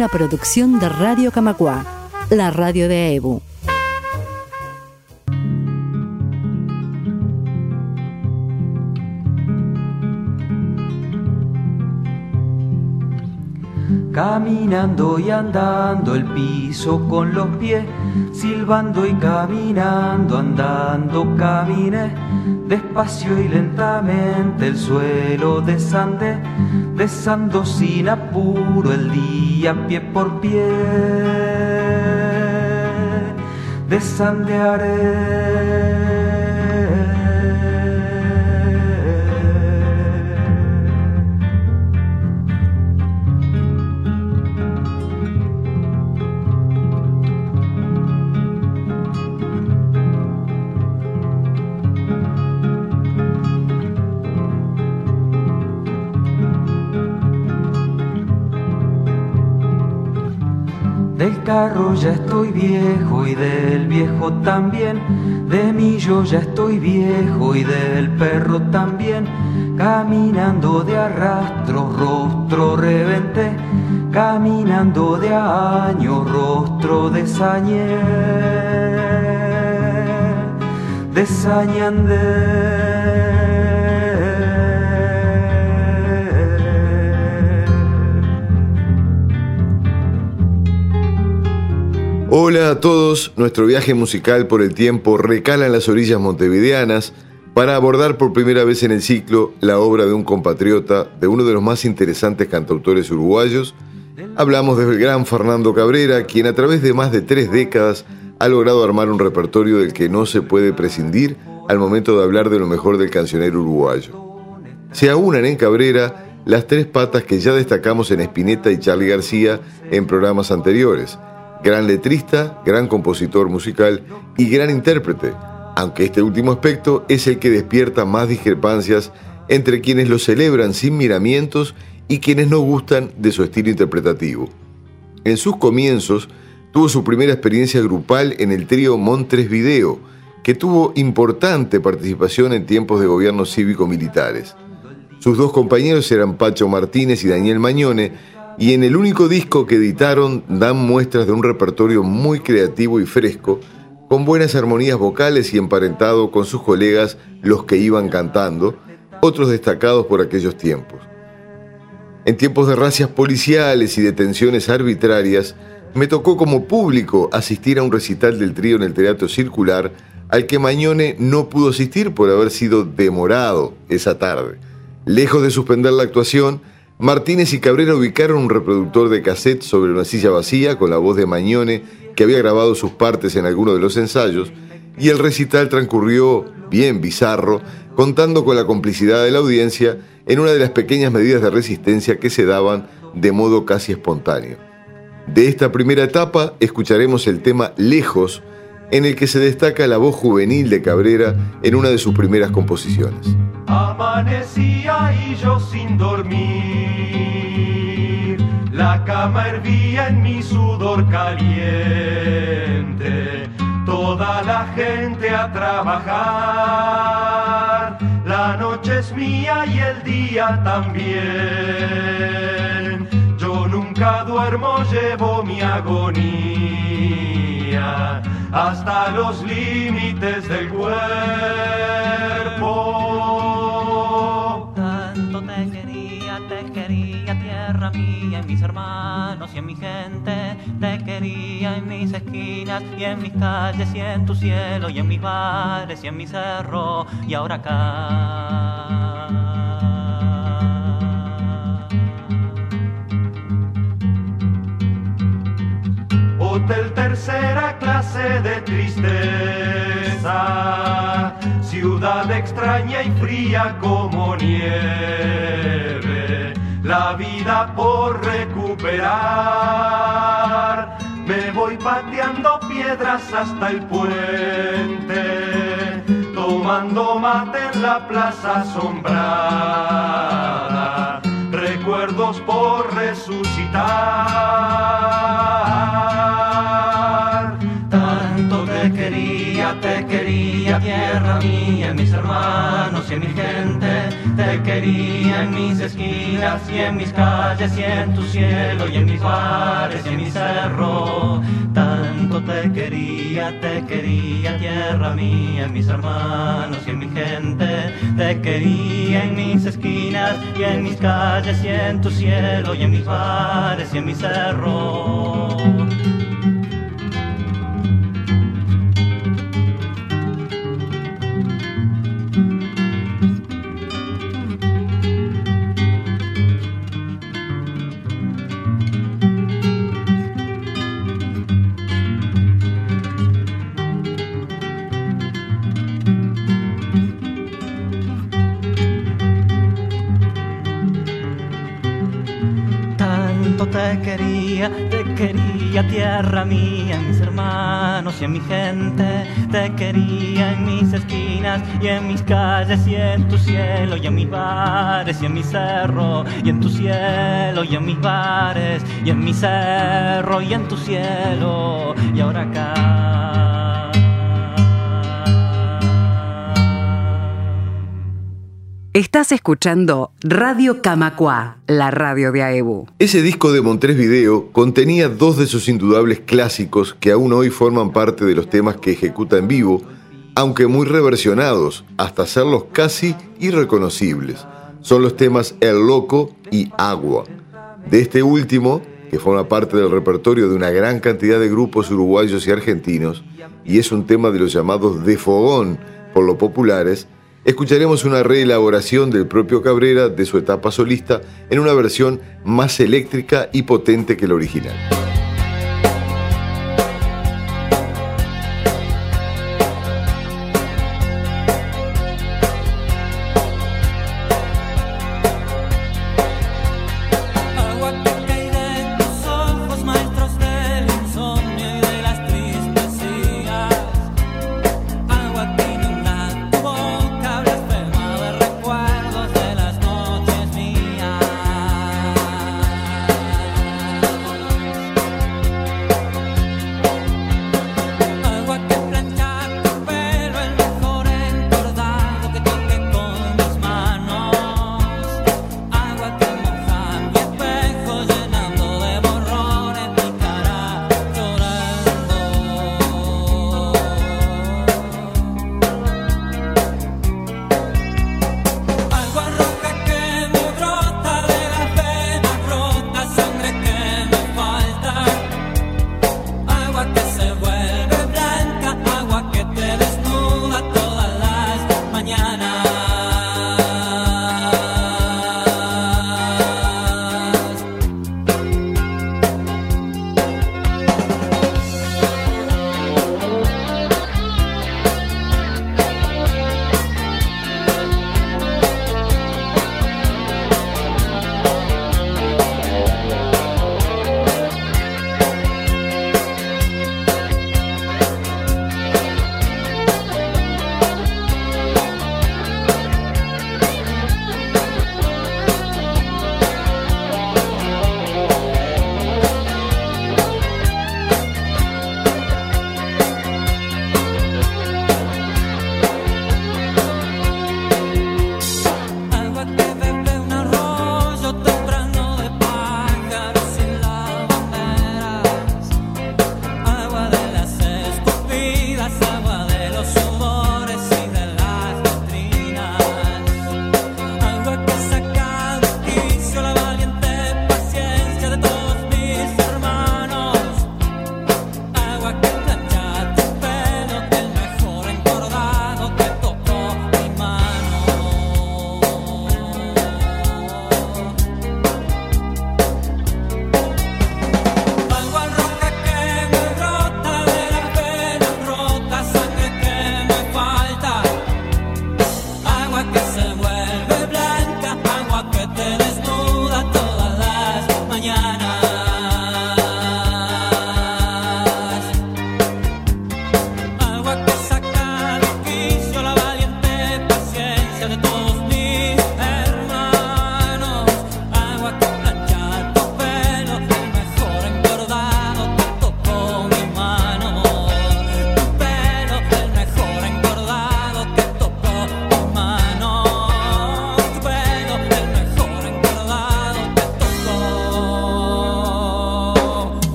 Una producción de Radio Camacua, la radio de EBU. Caminando y andando el piso con los pies, silbando y caminando, andando caminé, despacio y lentamente el suelo desandé, desando sin apuro el día pie por pie, desandearé. Ya estoy viejo y del viejo también. De mí yo ya estoy viejo y del perro también. Caminando de arrastro, rostro reventé. Caminando de año, rostro desañé. Hola a todos, nuestro viaje musical por el tiempo recala en las orillas montevideanas para abordar por primera vez en el ciclo la obra de un compatriota, de uno de los más interesantes cantautores uruguayos. Hablamos del gran Fernando Cabrera, quien a través de más de tres décadas ha logrado armar un repertorio del que no se puede prescindir al momento de hablar de lo mejor del cancionero uruguayo. Se aunan en Cabrera las tres patas que ya destacamos en Spinetta y Charlie García en programas anteriores gran letrista, gran compositor musical y gran intérprete, aunque este último aspecto es el que despierta más discrepancias entre quienes lo celebran sin miramientos y quienes no gustan de su estilo interpretativo. En sus comienzos tuvo su primera experiencia grupal en el trío Montres Video, que tuvo importante participación en tiempos de gobiernos cívico-militares. Sus dos compañeros eran Pacho Martínez y Daniel Mañone, y en el único disco que editaron dan muestras de un repertorio muy creativo y fresco, con buenas armonías vocales y emparentado con sus colegas los que iban cantando, otros destacados por aquellos tiempos. En tiempos de racias policiales y detenciones arbitrarias, me tocó como público asistir a un recital del trío en el Teatro Circular, al que Mañone no pudo asistir por haber sido demorado esa tarde. Lejos de suspender la actuación, Martínez y Cabrera ubicaron un reproductor de cassette sobre una silla vacía con la voz de Mañone, que había grabado sus partes en alguno de los ensayos, y el recital transcurrió bien bizarro, contando con la complicidad de la audiencia en una de las pequeñas medidas de resistencia que se daban de modo casi espontáneo. De esta primera etapa escucharemos el tema Lejos, en el que se destaca la voz juvenil de Cabrera en una de sus primeras composiciones. Amanecía y yo sin dormir, la cama hervía en mi sudor caliente, toda la gente a trabajar, la noche es mía y el día también, yo nunca duermo, llevo mi agonía hasta los límites del cuerpo. En mis hermanos y en mi gente. Te quería en mis esquinas y en mis calles y en tu cielo y en mis bares y en mi cerro y ahora acá. Hotel tercera clase de tristeza, ciudad extraña y fría como nieve, la vida por recuperar. pateando piedras hasta el puente, tomando mate en la plaza asombrada, recuerdos por resucitar. Tanto te quería, te quería, tierra mía, mis hermanos y mi gente, te quería en mis esquinas y en mis calles y en tu cielo y en mis bares y en mi cerro. Tanto te quería, te quería, tierra mía, en mis hermanos y en mi gente, te quería en mis esquinas y en mis calles y en tu cielo y en mis bares y en mi cerro. Te quería, te quería, tierra mía, mis hermanos y en mi gente. Te quería en mis esquinas y en mis calles y en tu cielo y en mis bares y en mi cerro y en tu cielo y en mis bares y en mi cerro y en tu cielo y ahora acá. Estás escuchando Radio Camacua, la radio de AEBU. Ese disco de Montrés Video contenía dos de sus indudables clásicos que aún hoy forman parte de los temas que ejecuta en vivo, aunque muy reversionados, hasta hacerlos casi irreconocibles. Son los temas El Loco y Agua. De este último, que forma parte del repertorio de una gran cantidad de grupos uruguayos y argentinos, y es un tema de los llamados de fogón por lo populares, escucharemos una reelaboración del propio Cabrera de su etapa solista en una versión más eléctrica y potente que la original.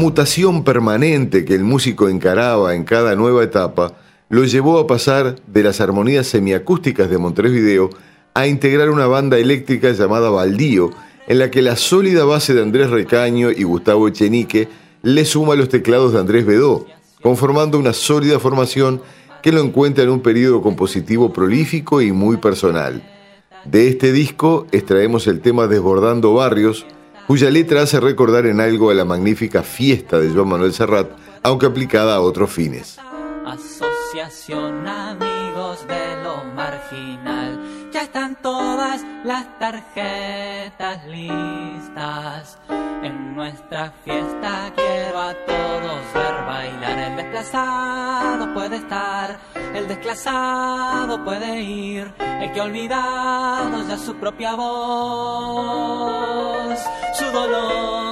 Mutación permanente que el músico encaraba en cada nueva etapa lo llevó a pasar de las armonías semiacústicas de Montevideo a integrar una banda eléctrica llamada Baldío, en la que la sólida base de Andrés Recaño y Gustavo Echenique le suma los teclados de Andrés Bedó, conformando una sólida formación que lo encuentra en un periodo compositivo prolífico y muy personal. De este disco extraemos el tema Desbordando Barrios, cuya letra hace recordar en algo a la magnífica fiesta de Joan Manuel Serrat, aunque aplicada a otros fines. Asociación Amigos de lo Marginal. Ya están todas las tarjetas listas. En nuestra fiesta quiero a todos ver bailar. El desplazado puede estar, el desclasado puede ir. El que ha olvidado ya su propia voz, su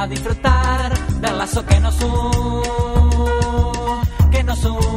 a disfrutar del lazo que nos une, que nos une.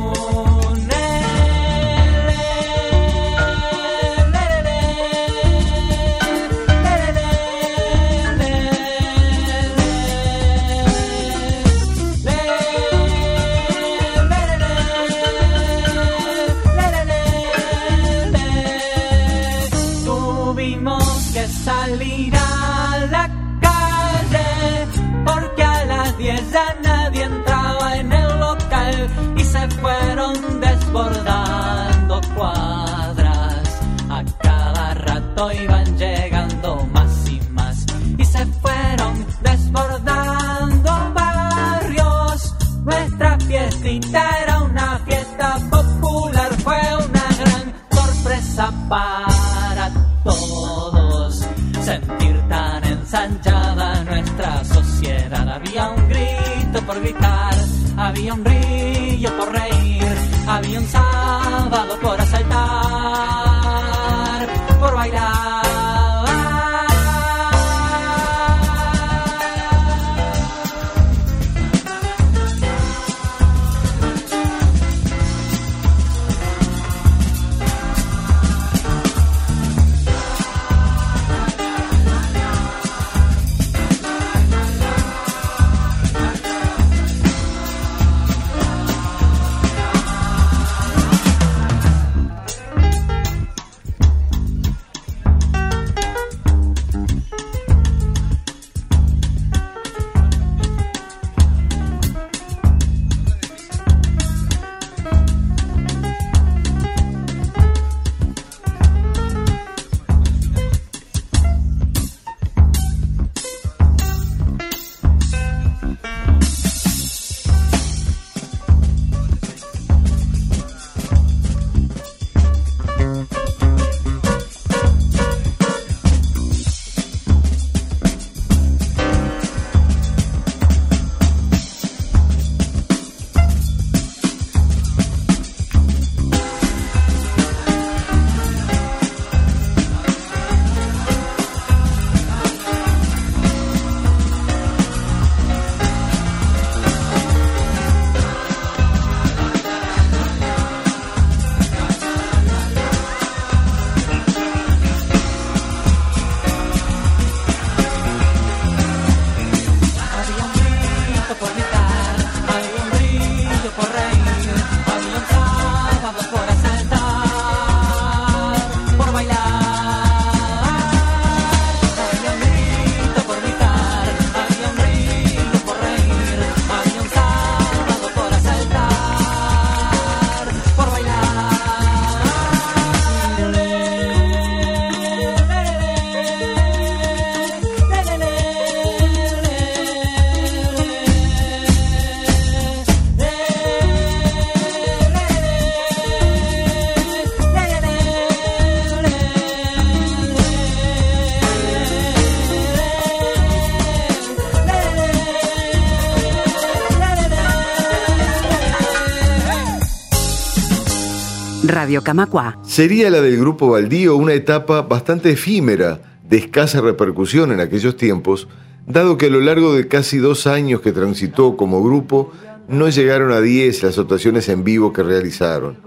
Sería la del grupo Baldío una etapa bastante efímera, de escasa repercusión en aquellos tiempos, dado que a lo largo de casi dos años que transitó como grupo, no llegaron a 10 las actuaciones en vivo que realizaron.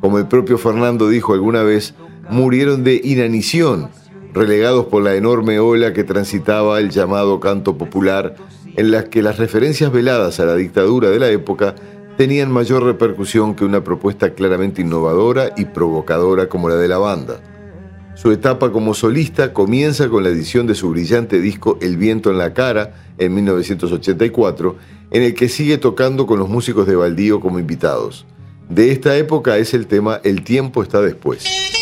Como el propio Fernando dijo alguna vez, murieron de inanición, relegados por la enorme ola que transitaba el llamado canto popular, en las que las referencias veladas a la dictadura de la época tenían mayor repercusión que una propuesta claramente innovadora y provocadora como la de la banda. Su etapa como solista comienza con la edición de su brillante disco El viento en la cara en 1984, en el que sigue tocando con los músicos de Baldío como invitados. De esta época es el tema El tiempo está después.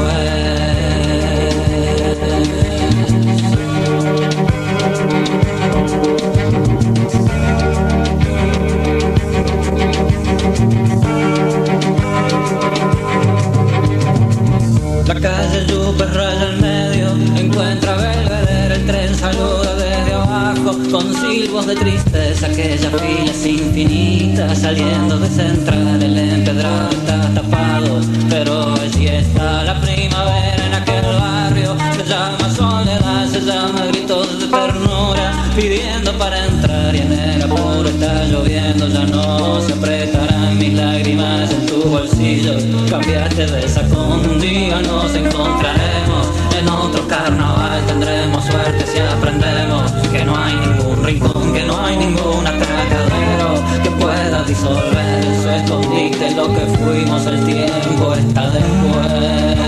De tristeza, aquellas filas infinitas, saliendo de central, el empedrado está tapado, pero allí está la primavera en aquel barrio, se llama soledad, se llama gritos de ternura, pidiendo para entrar y en el apuro está lloviendo, ya no se apretarán mis lágrimas en tu bolsillo, cambiaste de saco un día nos encontraremos, en otro carnaval tendremos suerte si aprendemos no hay ningún rincón, que no hay ningún atracadero que pueda disolver su escondite lo que fuimos, el tiempo está después.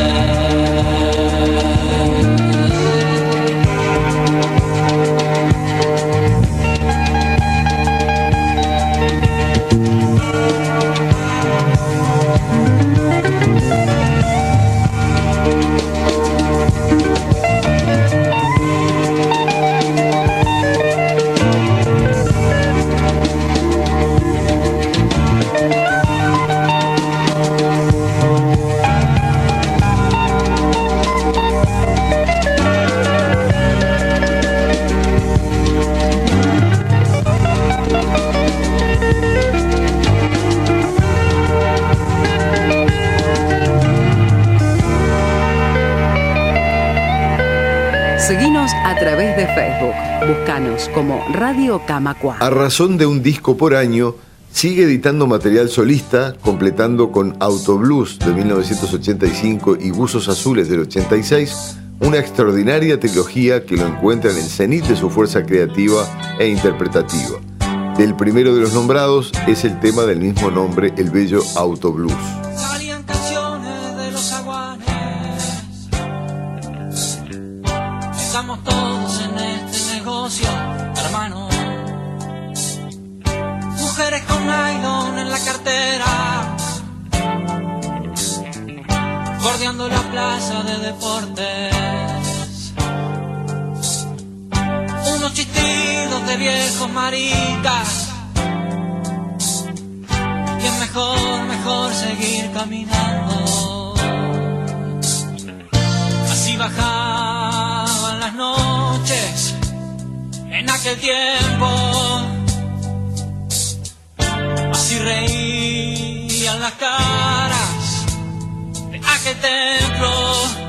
Como Radio Camacua. A razón de un disco por año, sigue editando material solista, completando con Autoblues de 1985 y Buzos Azules del 86, una extraordinaria trilogía que lo encuentra en el cenit de su fuerza creativa e interpretativa. Del primero de los nombrados es el tema del mismo nombre, el bello Autoblues. Bordeando la plaza de deportes. Unos chistidos de viejos maricas. Y es mejor, mejor seguir caminando. Así bajaban las noches en aquel tiempo. Así reían las caras aquel templo.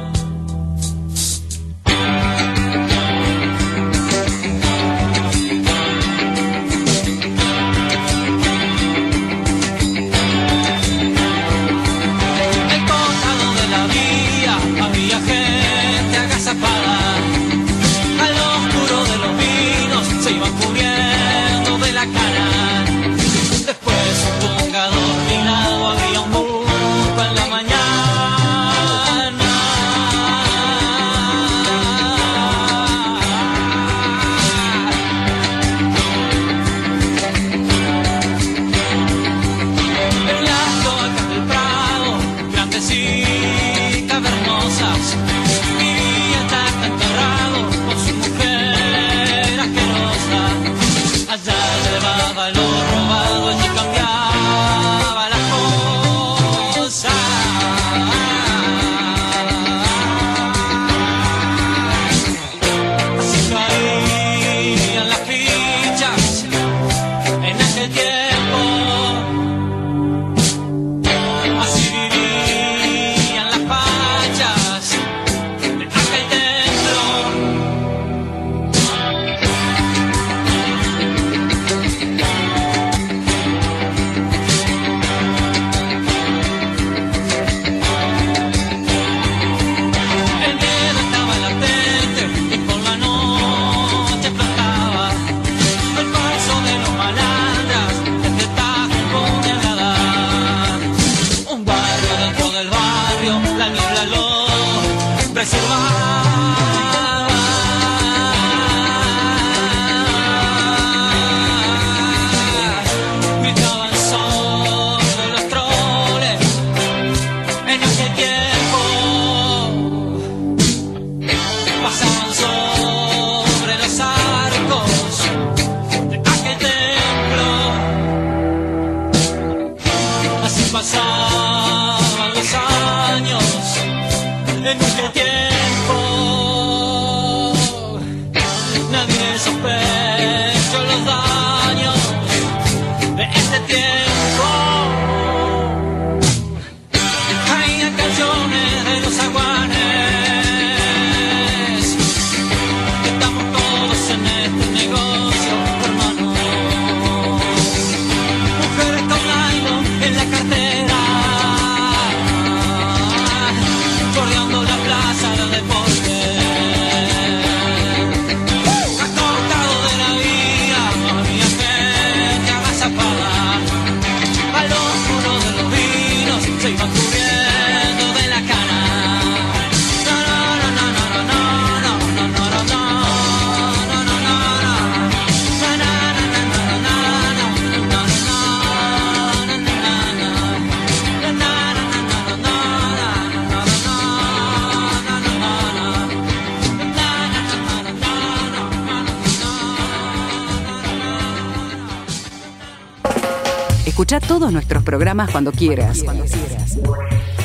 Escucha todos nuestros programas cuando quieras. Cuando quieras.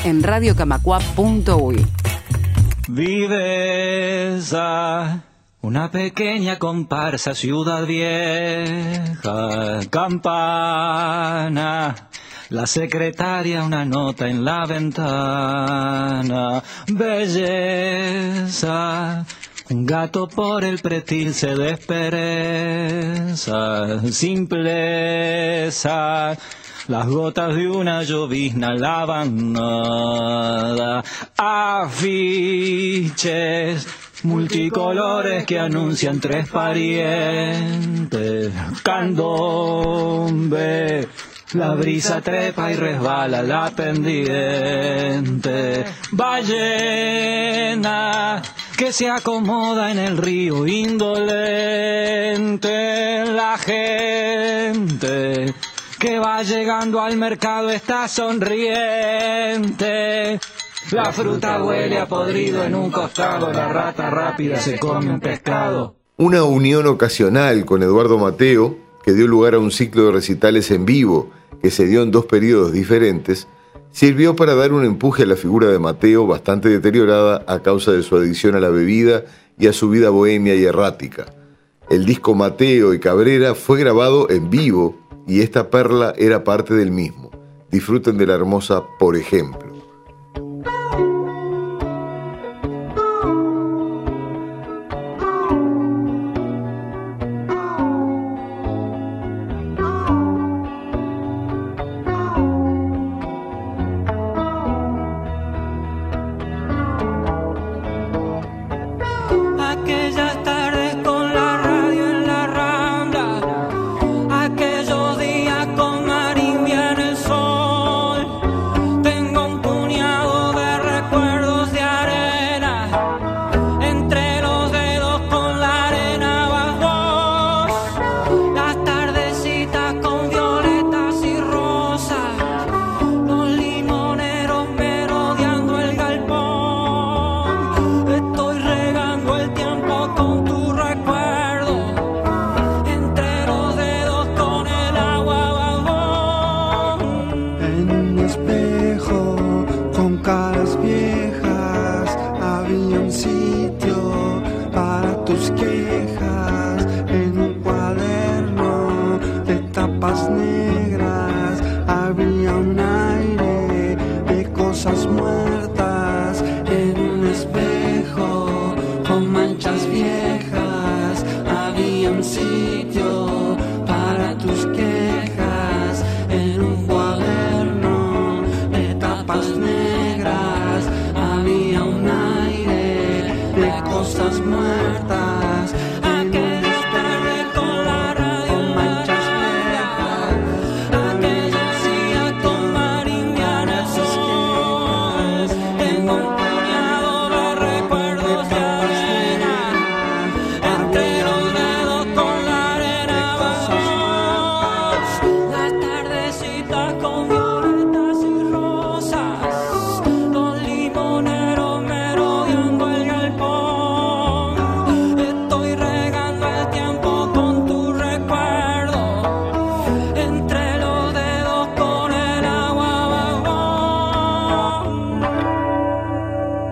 En radiocamacua.uy. Viveza, una pequeña comparsa, ciudad vieja, campana. La secretaria una nota en la ventana. Belleza. Gato por el pretil se despereza. Simpleza. Las gotas de una llovizna lavan nada. Afiches multicolores que anuncian tres parientes. Candombe. La brisa trepa y resbala la pendiente. Ballena que se acomoda en el río indolente. La gente que va llegando al mercado está sonriente. La fruta huele a podrido en un costado, la rata rápida se come un pescado. Una unión ocasional con Eduardo Mateo, que dio lugar a un ciclo de recitales en vivo que se dio en dos periodos diferentes, sirvió para dar un empuje a la figura de Mateo bastante deteriorada a causa de su adicción a la bebida y a su vida bohemia y errática. El disco Mateo y Cabrera fue grabado en vivo y esta perla era parte del mismo. Disfruten de la hermosa Por ejemplo.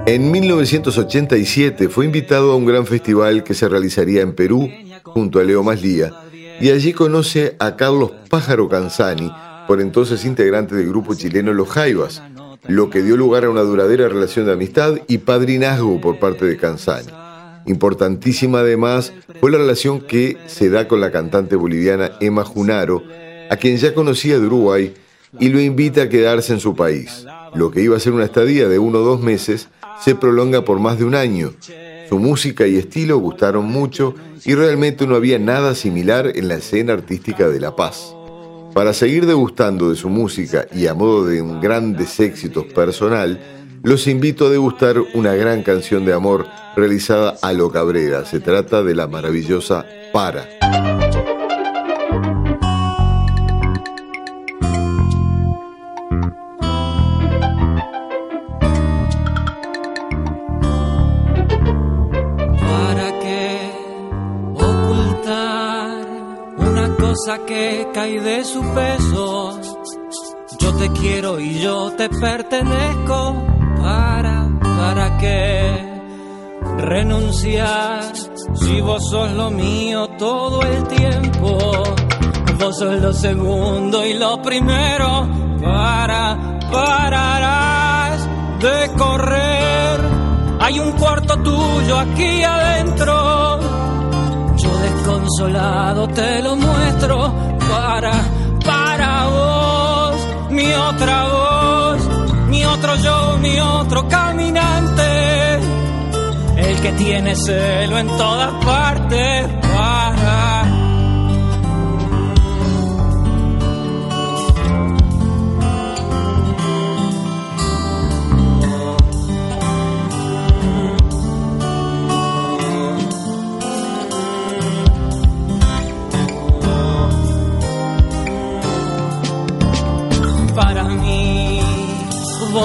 En 1987 fue invitado a un gran festival que se realizaría en Perú junto a Leo Maslía y allí conoce a Carlos Pájaro Canzani, por entonces integrante del grupo chileno Los Jaivas, lo que dio lugar a una duradera relación de amistad y padrinazgo por parte de Canzani. Importantísima además fue la relación que se da con la cantante boliviana Emma Junaro, a quien ya conocía de Uruguay y lo invita a quedarse en su país. Lo que iba a ser una estadía de uno o dos meses se prolonga por más de un año. Su música y estilo gustaron mucho y realmente no había nada similar en la escena artística de La Paz. Para seguir degustando de su música y a modo de un grandes éxitos personal, los invito a degustar una gran canción de amor realizada a lo Cabrera. Se trata de la maravillosa Para. Cosa que cae de su peso? Yo te quiero y yo te pertenezco. ¿Para, para qué renunciar si vos sos lo mío todo el tiempo? Vos sos lo segundo y lo primero. Para, pararás de correr. Hay un cuarto tuyo aquí adentro. Yo desconsolado te lo muestro para, para vos, mi otra voz, mi otro yo, mi otro caminante, el que tiene celo en todas partes para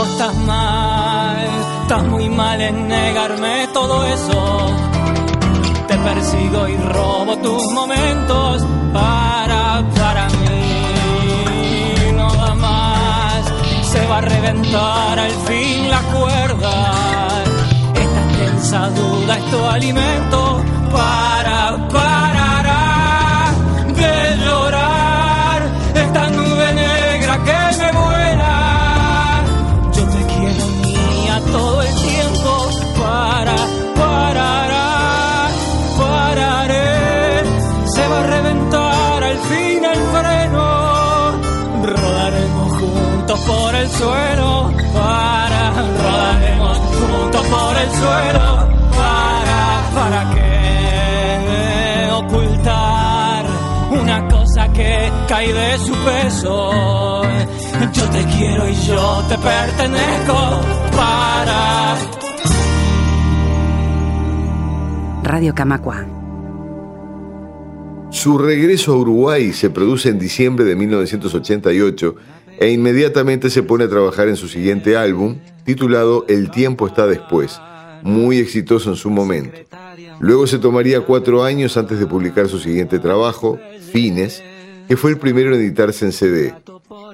Estás mal, estás muy mal en negarme todo eso. Te persigo y robo tus momentos para, para mí. No más, se va a reventar al fin la cuerda. Esta tensa duda es tu alimento para, parará de su peso. Yo te quiero y yo te pertenezco para. Radio Camacua. Su regreso a Uruguay se produce en diciembre de 1988 e inmediatamente se pone a trabajar en su siguiente álbum, titulado El tiempo está después, muy exitoso en su momento. Luego se tomaría cuatro años antes de publicar su siguiente trabajo, Fines, que fue el primero en editarse en CD.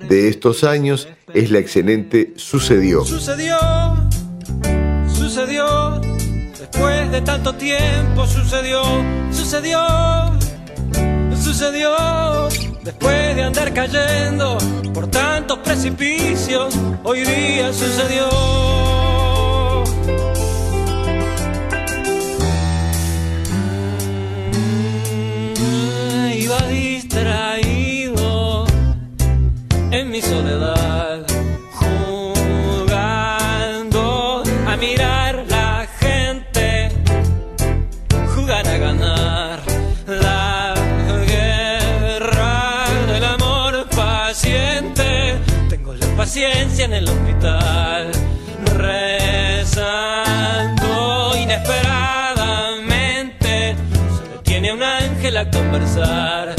De estos años es la excelente Sucedió. Sucedió, sucedió, después de tanto tiempo sucedió, sucedió, sucedió, después de andar cayendo por tantos precipicios, hoy día sucedió. Soledad, jugando a mirar la gente, jugar a ganar la guerra del amor paciente. Tengo la paciencia en el hospital, rezando inesperadamente. Se detiene un ángel a conversar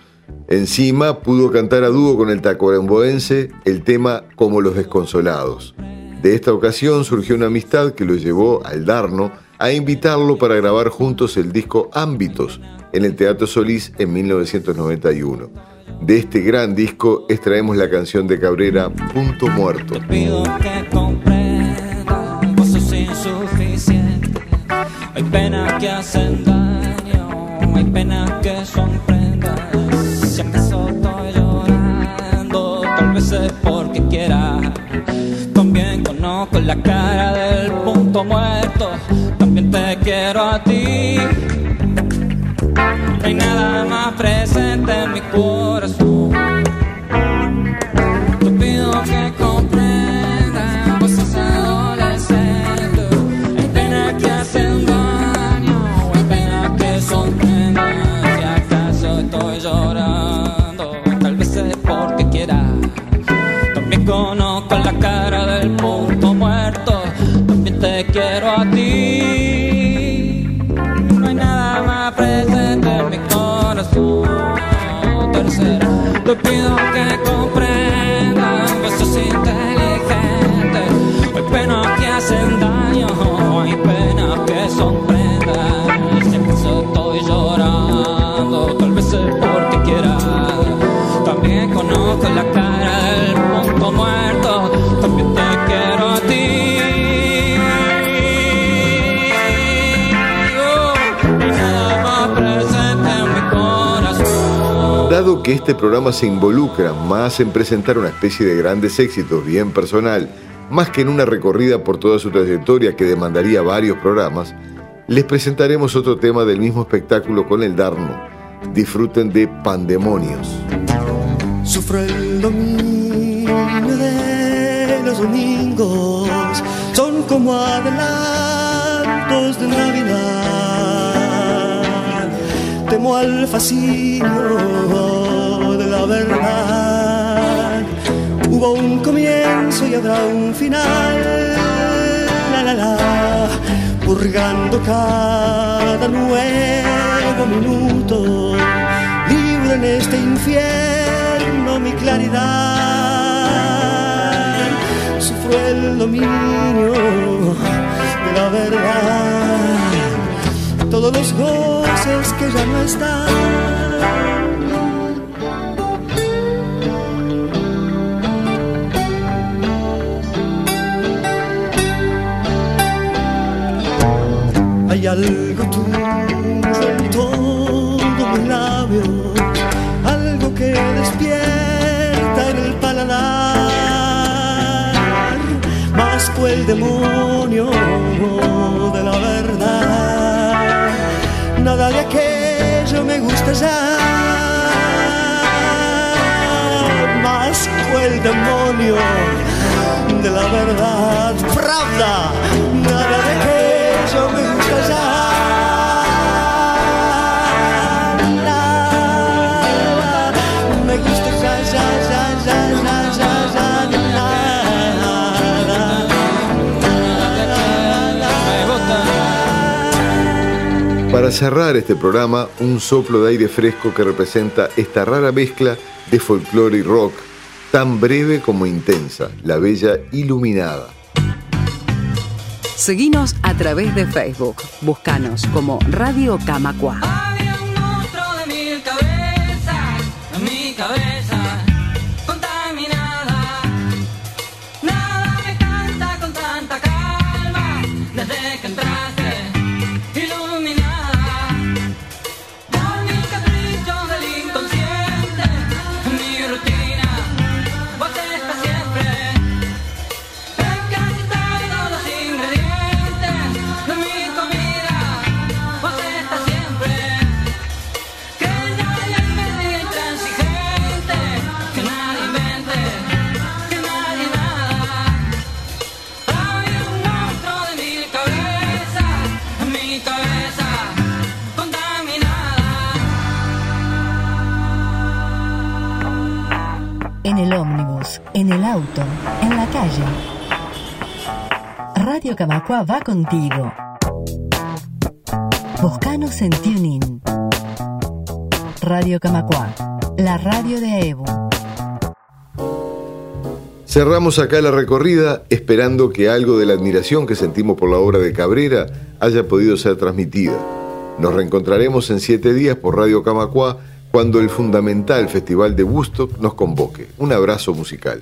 Encima pudo cantar a dúo con el tacuarembóense el tema Como los desconsolados. De esta ocasión surgió una amistad que lo llevó al Darno a invitarlo para grabar juntos el disco Ámbitos en el Teatro Solís en 1991. De este gran disco extraemos la canción de Cabrera Punto Muerto. Hay penas que hacen daño, hay penas que son porque quiera. También conozco la cara del punto muerto, también te quiero a ti. No hay nada más presente en mi corazón. Pido que comprendas, Que este programa se involucra más en presentar una especie de grandes éxitos bien personal, más que en una recorrida por toda su trayectoria que demandaría varios programas, les presentaremos otro tema del mismo espectáculo con el Darno. Disfruten de Pandemonios. Sufro el dominio de los domingos, son como adelantos de Navidad. Temo al la Hubo un comienzo y habrá un final. La, purgando cada nuevo minuto libre en este infierno mi claridad. Sufro el dominio de la verdad, todos los goces que ya no están. Hay algo tuyo en todo mi labio, algo que despierta en el paladar, más que el demonio de la verdad. Nada de aquello me gusta ya, más que el demonio de la verdad. Pravda, nada de aquello me gusta cerrar este programa, un soplo de aire fresco que representa esta rara mezcla de folclore y rock, tan breve como intensa, la bella iluminada. Seguinos a través de Facebook. Búscanos como Radio Camacua. Auto, en la calle. Radio Camacua va contigo. Buscanos en TuneIn. Radio Camacua, la radio de Ebu. Cerramos acá la recorrida esperando que algo de la admiración que sentimos por la obra de Cabrera haya podido ser transmitida. Nos reencontraremos en siete días por Radio Camacua cuando el fundamental Festival de Woodstock nos convoque. Un abrazo musical.